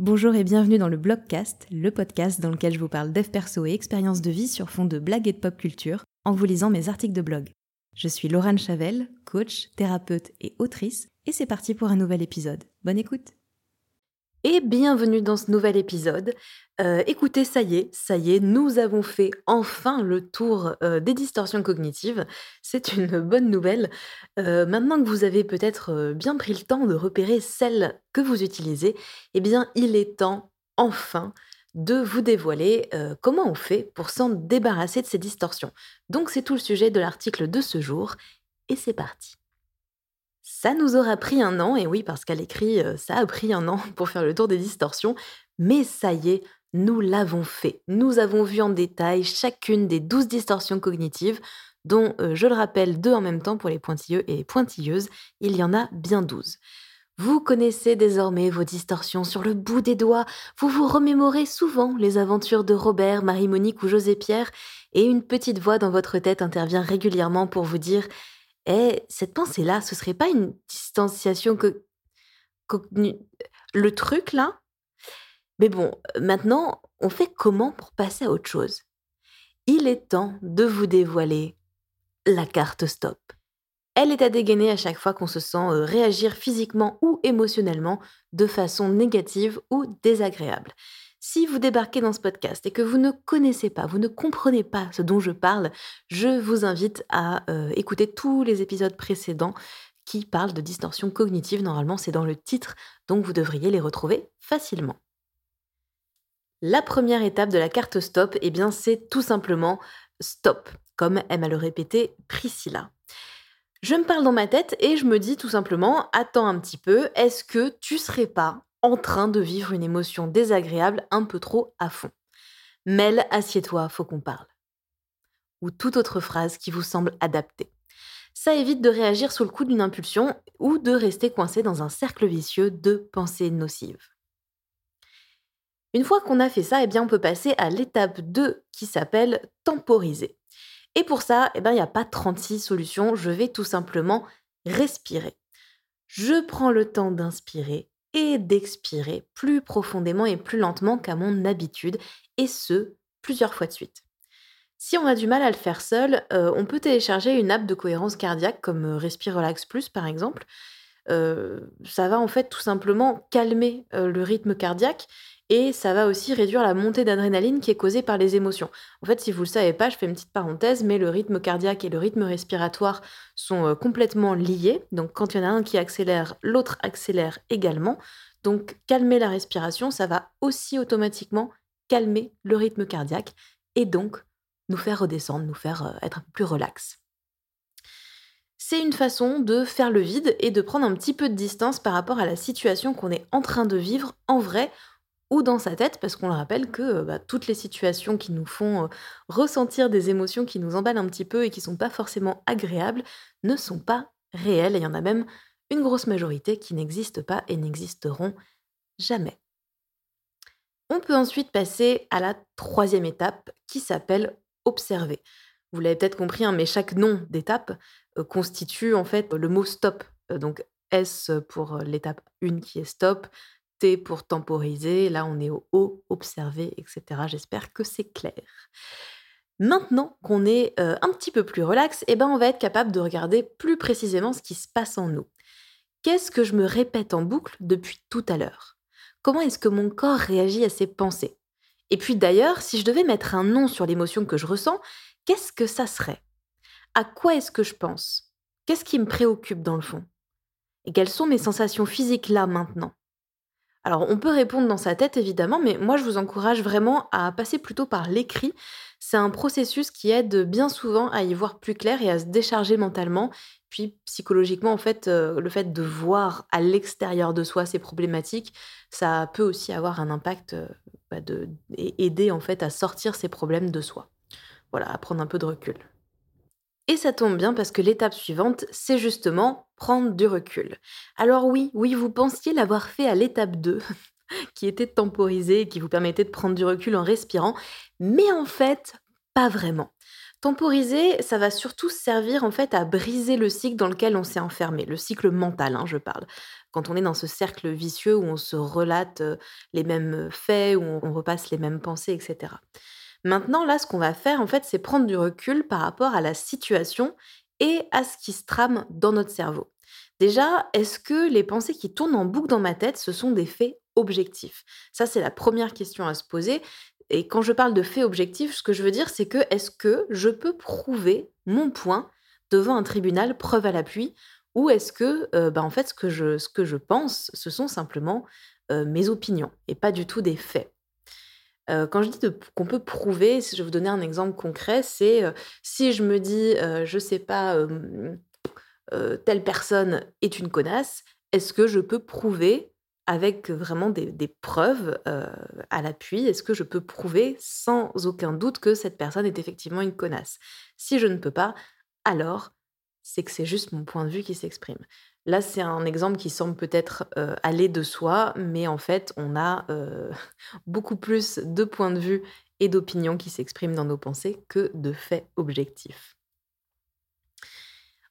Bonjour et bienvenue dans le Blogcast, le podcast dans lequel je vous parle dev perso et expériences de vie sur fond de blagues et de pop culture en vous lisant mes articles de blog. Je suis Laurent Chavel, coach, thérapeute et autrice, et c'est parti pour un nouvel épisode. Bonne écoute et bienvenue dans ce nouvel épisode. Euh, écoutez, ça y est, ça y est, nous avons fait enfin le tour euh, des distorsions cognitives. C'est une bonne nouvelle. Euh, maintenant que vous avez peut-être bien pris le temps de repérer celles que vous utilisez, eh bien, il est temps, enfin, de vous dévoiler comment on fait pour s'en débarrasser de ces distorsions. Donc, c'est tout le sujet de l'article de ce jour, et c'est parti. Ça nous aura pris un an, et oui, parce qu'à l'écrit, euh, ça a pris un an pour faire le tour des distorsions, mais ça y est, nous l'avons fait. Nous avons vu en détail chacune des douze distorsions cognitives, dont, euh, je le rappelle, deux en même temps pour les pointilleux et les pointilleuses, il y en a bien douze. Vous connaissez désormais vos distorsions sur le bout des doigts, vous vous remémorez souvent les aventures de Robert, Marie-Monique ou José-Pierre, et une petite voix dans votre tête intervient régulièrement pour vous dire et cette pensée-là, ce serait pas une distanciation que le truc là? Mais bon, maintenant, on fait comment pour passer à autre chose? Il est temps de vous dévoiler la carte stop. Elle est à dégainer à chaque fois qu'on se sent euh, réagir physiquement ou émotionnellement de façon négative ou désagréable. Si vous débarquez dans ce podcast et que vous ne connaissez pas, vous ne comprenez pas ce dont je parle, je vous invite à euh, écouter tous les épisodes précédents qui parlent de distorsion cognitive. Normalement, c'est dans le titre, donc vous devriez les retrouver facilement. La première étape de la carte stop, eh bien, c'est tout simplement stop, comme aime à le répéter Priscilla. Je me parle dans ma tête et je me dis tout simplement, attends un petit peu, est-ce que tu serais pas en train de vivre une émotion désagréable un peu trop à fond. Mel, assieds-toi, faut qu'on parle. Ou toute autre phrase qui vous semble adaptée. Ça évite de réagir sous le coup d'une impulsion ou de rester coincé dans un cercle vicieux de pensées nocives. Une fois qu'on a fait ça, eh bien on peut passer à l'étape 2 qui s'appelle temporiser. Et pour ça, eh bien, il n'y a pas 36 solutions, je vais tout simplement respirer. Je prends le temps d'inspirer et d'expirer plus profondément et plus lentement qu'à mon habitude, et ce, plusieurs fois de suite. Si on a du mal à le faire seul, euh, on peut télécharger une app de cohérence cardiaque comme euh, Respire Relax Plus par exemple. Euh, ça va en fait tout simplement calmer le rythme cardiaque et ça va aussi réduire la montée d'adrénaline qui est causée par les émotions. En fait, si vous ne le savez pas, je fais une petite parenthèse, mais le rythme cardiaque et le rythme respiratoire sont euh, complètement liés. Donc quand il y en a un qui accélère, l'autre accélère également. Donc calmer la respiration, ça va aussi automatiquement calmer le rythme cardiaque et donc nous faire redescendre, nous faire euh, être plus relax. C'est une façon de faire le vide et de prendre un petit peu de distance par rapport à la situation qu'on est en train de vivre en vrai ou dans sa tête, parce qu'on le rappelle que euh, bah, toutes les situations qui nous font euh, ressentir des émotions qui nous emballent un petit peu et qui sont pas forcément agréables ne sont pas réelles. Et il y en a même une grosse majorité qui n'existent pas et n'existeront jamais. On peut ensuite passer à la troisième étape qui s'appelle observer. Vous l'avez peut-être compris, hein, mais chaque nom d'étape constitue en fait le mot stop. donc S pour l'étape 1 qui est stop, pour temporiser, là on est au haut, observer, etc. J'espère que c'est clair. Maintenant qu'on est euh, un petit peu plus relax, eh ben on va être capable de regarder plus précisément ce qui se passe en nous. Qu'est-ce que je me répète en boucle depuis tout à l'heure? Comment est-ce que mon corps réagit à ces pensées? Et puis d'ailleurs, si je devais mettre un nom sur l'émotion que je ressens, qu'est-ce que ça serait? À quoi est-ce que je pense? Qu'est-ce qui me préoccupe dans le fond? Et quelles sont mes sensations physiques là maintenant? Alors, on peut répondre dans sa tête, évidemment, mais moi, je vous encourage vraiment à passer plutôt par l'écrit. C'est un processus qui aide bien souvent à y voir plus clair et à se décharger mentalement. Puis, psychologiquement, en fait, euh, le fait de voir à l'extérieur de soi ces problématiques, ça peut aussi avoir un impact euh, bah, de, aider, en fait, à sortir ces problèmes de soi. Voilà, à prendre un peu de recul. Et ça tombe bien parce que l'étape suivante, c'est justement prendre du recul. Alors oui, oui, vous pensiez l'avoir fait à l'étape 2, qui était temporisée et qui vous permettait de prendre du recul en respirant, mais en fait, pas vraiment. Temporiser, ça va surtout servir en fait à briser le cycle dans lequel on s'est enfermé, le cycle mental, hein, je parle. quand on est dans ce cercle vicieux où on se relate les mêmes faits, où on repasse les mêmes pensées, etc. Maintenant, là, ce qu'on va faire, en fait, c'est prendre du recul par rapport à la situation et à ce qui se trame dans notre cerveau. Déjà, est-ce que les pensées qui tournent en boucle dans ma tête, ce sont des faits objectifs? Ça, c'est la première question à se poser. Et quand je parle de faits objectifs, ce que je veux dire, c'est que est-ce que je peux prouver mon point devant un tribunal, preuve à l'appui, ou est-ce que, euh, bah, en fait, ce que, je, pense, ce sont simplement euh, mes opinions et pas du tout des faits? Euh, quand je dis qu'on peut prouver, si je vais vous donner un exemple concret, c'est si je me dis, je sais pas, telle personne est une connasse, est-ce que je peux prouver avec vraiment des, preuves à l'appui Est-ce que je peux prouver sans aucun doute que cette personne est effectivement une connasse? Si je ne peux pas, alors c'est que c'est juste mon point de vue qui s'exprime. Là, c'est un exemple qui semble peut-être aller de soi, mais en fait, on a beaucoup plus de points de vue et d'opinions qui s'expriment dans nos pensées que de faits objectifs.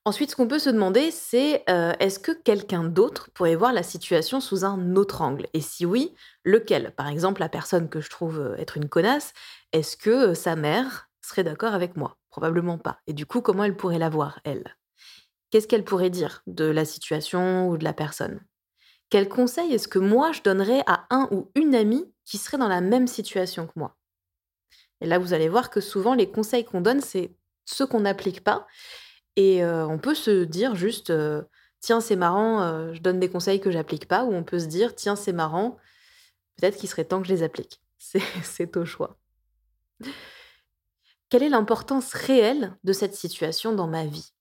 Ensuite, ce qu'on peut se demander, c'est euh, est-ce que quelqu'un d'autre pourrait voir la situation sous un autre angle? Et si oui, lequel? Par exemple, la personne que je trouve euh, être une connasse, est-ce que euh, sa mère serait d'accord avec moi? Probablement pas. Et du coup, comment elle pourrait la voir, elle? Qu'est-ce qu'elle pourrait dire de la situation ou de la personne? Quel conseil est-ce que moi je donnerais à un ou une amie qui serait dans la même situation que moi? Et là, vous allez voir que souvent, les conseils qu'on donne, c'est ceux qu'on n'applique pas. Et on peut se dire juste, tiens, c'est marrant, je donne des conseils que j'applique pas, ou on peut se dire, tiens, c'est marrant, peut-être qu'il serait temps que je les applique. C'est au choix. Quelle est l'importance réelle de cette situation dans ma vie?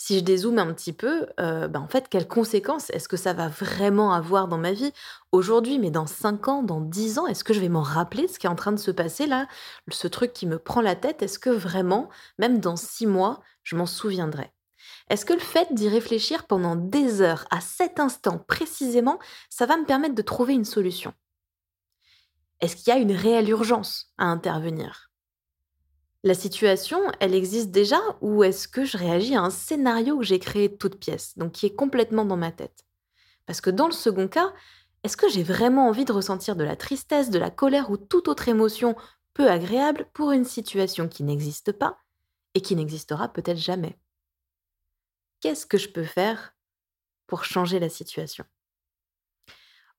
Si je dézoome un petit peu, bah, en fait, quelles conséquences est-ce que ça va vraiment avoir dans ma vie aujourd'hui, mais dans 5 ans, dans 10 ans Est-ce que je vais m'en rappeler ce qui est en train de se passer là? Ce truc qui me prend la tête, est-ce que vraiment, même dans 6 mois, je m'en souviendrai? Est-ce que le fait d'y réfléchir pendant des heures, à cet instant précisément, ça va me permettre de trouver une solution? Est-ce qu'il y a une réelle urgence à intervenir? La situation, elle existe déjà ou est-ce que je réagis à un scénario que j'ai créé toute pièce, donc qui est complètement dans ma tête? Parce que dans le second cas, est-ce que j'ai vraiment envie de ressentir de la tristesse, de la colère ou toute autre émotion peu agréable pour une situation qui n'existe pas et qui n'existera peut-être jamais? Qu'est-ce que je peux faire pour changer la situation?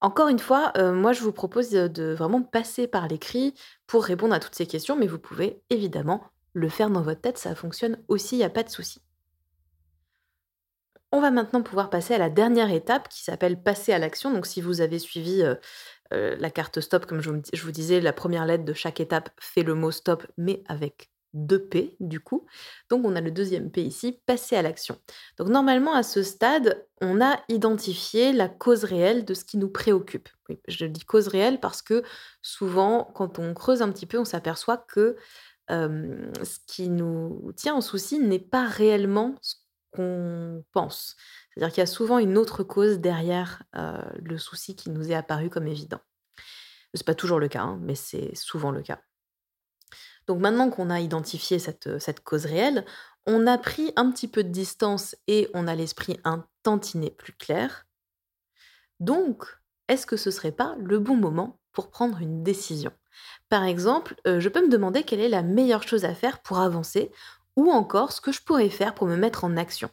Encore une fois, euh, moi je vous propose de vraiment passer par l'écrit pour répondre à toutes ces questions, mais vous pouvez évidemment le faire dans votre tête, ça fonctionne aussi, il n'y a pas de souci. On va maintenant pouvoir passer à la dernière étape qui s'appelle passer à l'action. Donc si vous avez suivi euh, euh, la carte stop, comme je vous disais, la première lettre de chaque étape fait le mot stop, mais avec deux P du coup. Donc on a le deuxième P ici, passer à l'action. Donc normalement à ce stade, on a identifié la cause réelle de ce qui nous préoccupe. je dis cause réelle parce que souvent quand on creuse un petit peu, on s'aperçoit que ce qui nous tient en souci n'est pas réellement ce qu'on pense. C'est-à-dire qu'il y a souvent une autre cause derrière le souci qui nous est apparu comme évident. Ce n'est pas toujours le cas, hein, mais c'est souvent le cas. Donc maintenant qu'on a identifié cette, cette cause réelle, on a pris un petit peu de distance et on a l'esprit un tantinet plus clair. Donc, est-ce que ce serait pas le bon moment pour prendre une décision? Par exemple, euh, je peux me demander quelle est la meilleure chose à faire pour avancer ou encore ce que je pourrais faire pour me mettre en action.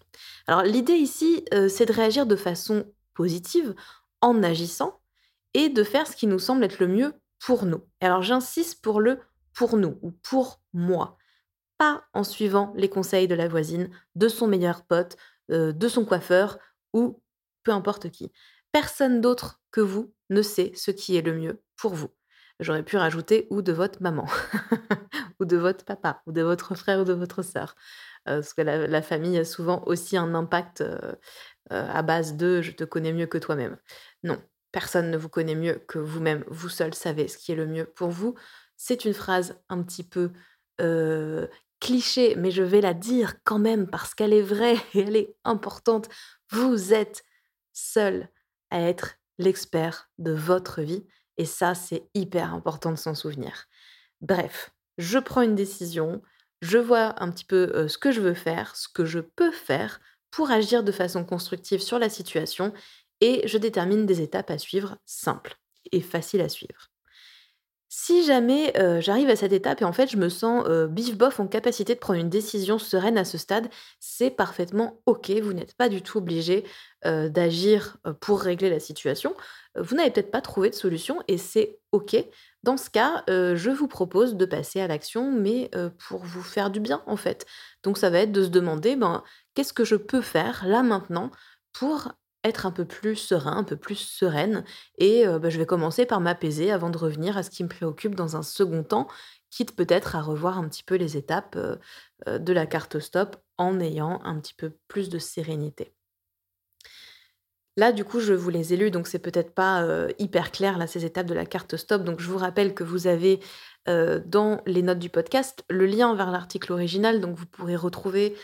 Alors l'idée ici, euh, c'est de réagir de façon positive en agissant et de faire ce qui nous semble être le mieux pour nous. Alors j'insiste pour le pour nous ou pour moi, pas en suivant les conseils de la voisine, de son meilleur pote, euh, de son coiffeur ou peu importe qui. Personne d'autre que vous ne sait ce qui est le mieux pour vous. J'aurais pu rajouter ou de votre maman, ou de votre papa, ou de votre frère ou de votre sœur. Euh, parce que la, famille a souvent aussi un impact euh, à base de je te connais mieux que toi-même. Non, personne ne vous connaît mieux que vous-même. Vous seul savez ce qui est le mieux pour vous. C'est une phrase un petit peu cliché, mais je vais la dire quand même parce qu'elle est vraie et elle est importante. Vous êtes seul à être l'expert de votre vie et ça, c'est hyper important de s'en souvenir. Bref, je prends une décision, je vois un petit peu ce que je veux faire, ce que je peux faire pour agir de façon constructive sur la situation et je détermine des étapes à suivre simples et faciles à suivre. Si jamais j'arrive à cette étape et en fait je me sens bif bof en capacité de prendre une décision sereine à ce stade, c'est parfaitement ok. Vous n'êtes pas du tout obligé d'agir pour régler la situation. Vous n'avez peut-être pas trouvé de solution et c'est ok. Dans ce cas, je vous propose de passer à l'action, mais pour vous faire du bien en fait. Donc ça va être de se demander, ben, qu'est-ce que je peux faire là maintenant pour être un peu plus serein, un peu plus sereine. Et bah, je vais commencer par m'apaiser avant de revenir à ce qui me préoccupe dans un second temps, quitte peut-être à revoir un petit peu les étapes de la carte stop en ayant un petit peu plus de sérénité. Là, du coup, je vous les ai lus, donc c'est peut-être pas hyper clair, là, ces étapes de la carte stop. Donc, je vous rappelle que vous avez dans les notes du podcast le lien vers l'article original, donc vous pourrez retrouver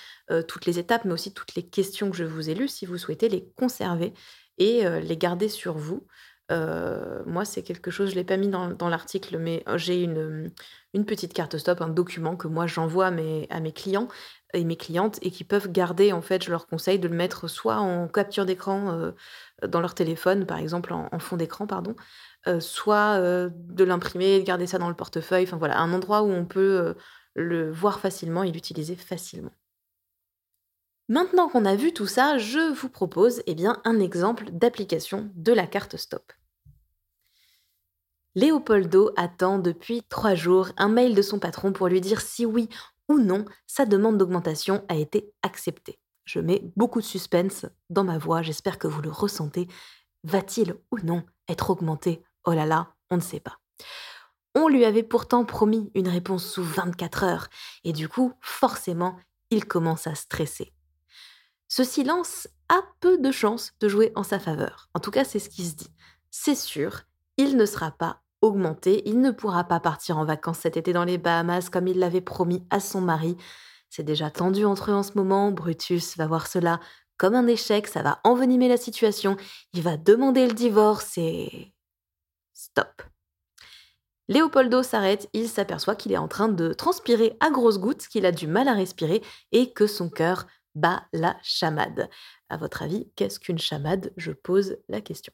toutes les étapes, mais aussi toutes les questions que je vous ai lues si vous souhaitez les conserver et les garder sur vous. moi, c'est quelque chose, je ne l'ai pas mis dans, l'article, mais j'ai une, une, petite carte stop, un document que moi j'envoie à mes, clients et mes clientes et qui peuvent garder, en fait, je leur conseille de le mettre soit en capture d'écran euh, dans leur téléphone, par exemple en, fond d'écran, pardon, euh, soit euh, de l'imprimer, de garder ça dans le portefeuille, voilà, un endroit où on peut le voir facilement et l'utiliser facilement. Maintenant qu'on a vu tout ça, je vous propose eh bien, un exemple d'application de la carte stop. Léopoldo attend depuis trois jours un mail de son patron pour lui dire si oui, ou non, sa demande d'augmentation a été acceptée. Je mets beaucoup de suspense dans ma voix, j'espère que vous le ressentez. Va-t-il ou non être augmenté Oh là là, on ne sait pas. On lui avait pourtant promis une réponse sous 24 heures, et du coup, forcément, il commence à stresser. Ce silence a peu de chances de jouer en sa faveur. En tout cas, c'est ce qui se dit. C'est sûr, il ne sera pas augmenté. Il ne pourra pas partir en vacances cet été dans les Bahamas comme il l'avait promis à son mari. C'est déjà tendu entre eux en ce moment. Brutus va voir cela comme un échec, ça va envenimer la situation. Il va demander le divorce et... Stop. Léopoldo s'arrête, il s'aperçoit qu'il est en train de transpirer à grosses gouttes, qu'il a du mal à respirer et que son cœur bat la chamade. À votre avis, qu'est-ce qu'une chamade? Je pose la question.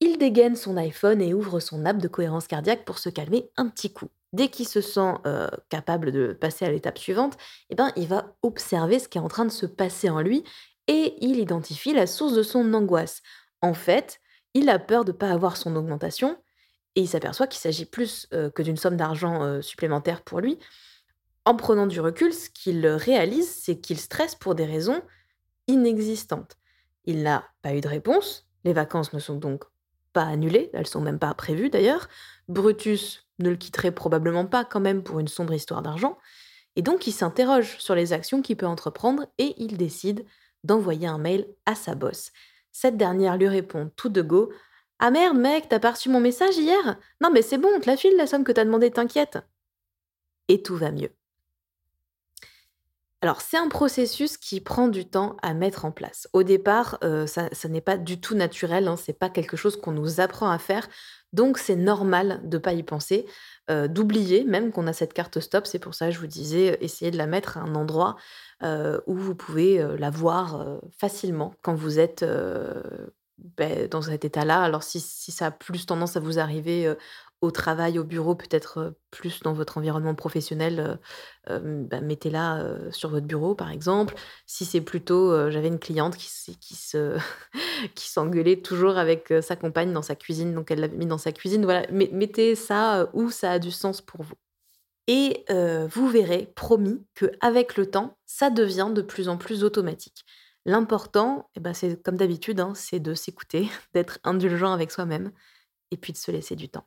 Il dégaine son iPhone et ouvre son app de cohérence cardiaque pour se calmer un petit coup. Dès qu'il se sent euh, capable de passer à l'étape suivante, eh ben, il va observer ce qui est en train de se passer en lui et il identifie la source de son angoisse. En fait, il a peur de ne pas avoir son augmentation et il s'aperçoit qu'il s'agit plus euh, que d'une somme d'argent euh, supplémentaire pour lui. En prenant du recul, ce qu'il réalise, c'est qu'il stresse pour des raisons inexistantes. Il n'a pas eu de réponse, les vacances ne sont donc pas annulées, elles sont même pas prévues d'ailleurs. Brutus ne le quitterait probablement pas quand même pour une sombre histoire d'argent. Et donc il s'interroge sur les actions qu'il peut entreprendre et il décide d'envoyer un mail à sa bosse. Cette dernière lui répond tout de go Ah merde mec, t'as pas reçu mon message hier? Non mais c'est bon, on te la file la somme que t'as demandé, t'inquiète. Et tout va mieux. Alors, c'est un processus qui prend du temps à mettre en place. Au départ, euh, ça, n'est pas du tout naturel, hein, c'est pas quelque chose qu'on nous apprend à faire, donc c'est normal de pas y penser, euh, d'oublier même qu'on a cette carte stop. C'est pour ça que je vous disais, essayez de la mettre à un endroit euh, où vous pouvez la voir facilement quand vous êtes ben, dans cet état-là. Alors si, si, ça a plus tendance à vous arriver au travail, au bureau, peut-être plus dans votre environnement professionnel, bah, mettez-la sur votre bureau, par exemple. Si c'est plutôt, j'avais une cliente qui, qui se, qui s'engueulait toujours avec sa compagne dans sa cuisine, donc elle l'a mis dans sa cuisine. Voilà, mettez ça où ça a du sens pour vous. Et vous verrez, promis, que avec le temps, ça devient de plus en plus automatique. L'important, eh ben, c'est comme d'habitude, hein, c'est de s'écouter, d'être indulgent avec soi-même, et puis de se laisser du temps.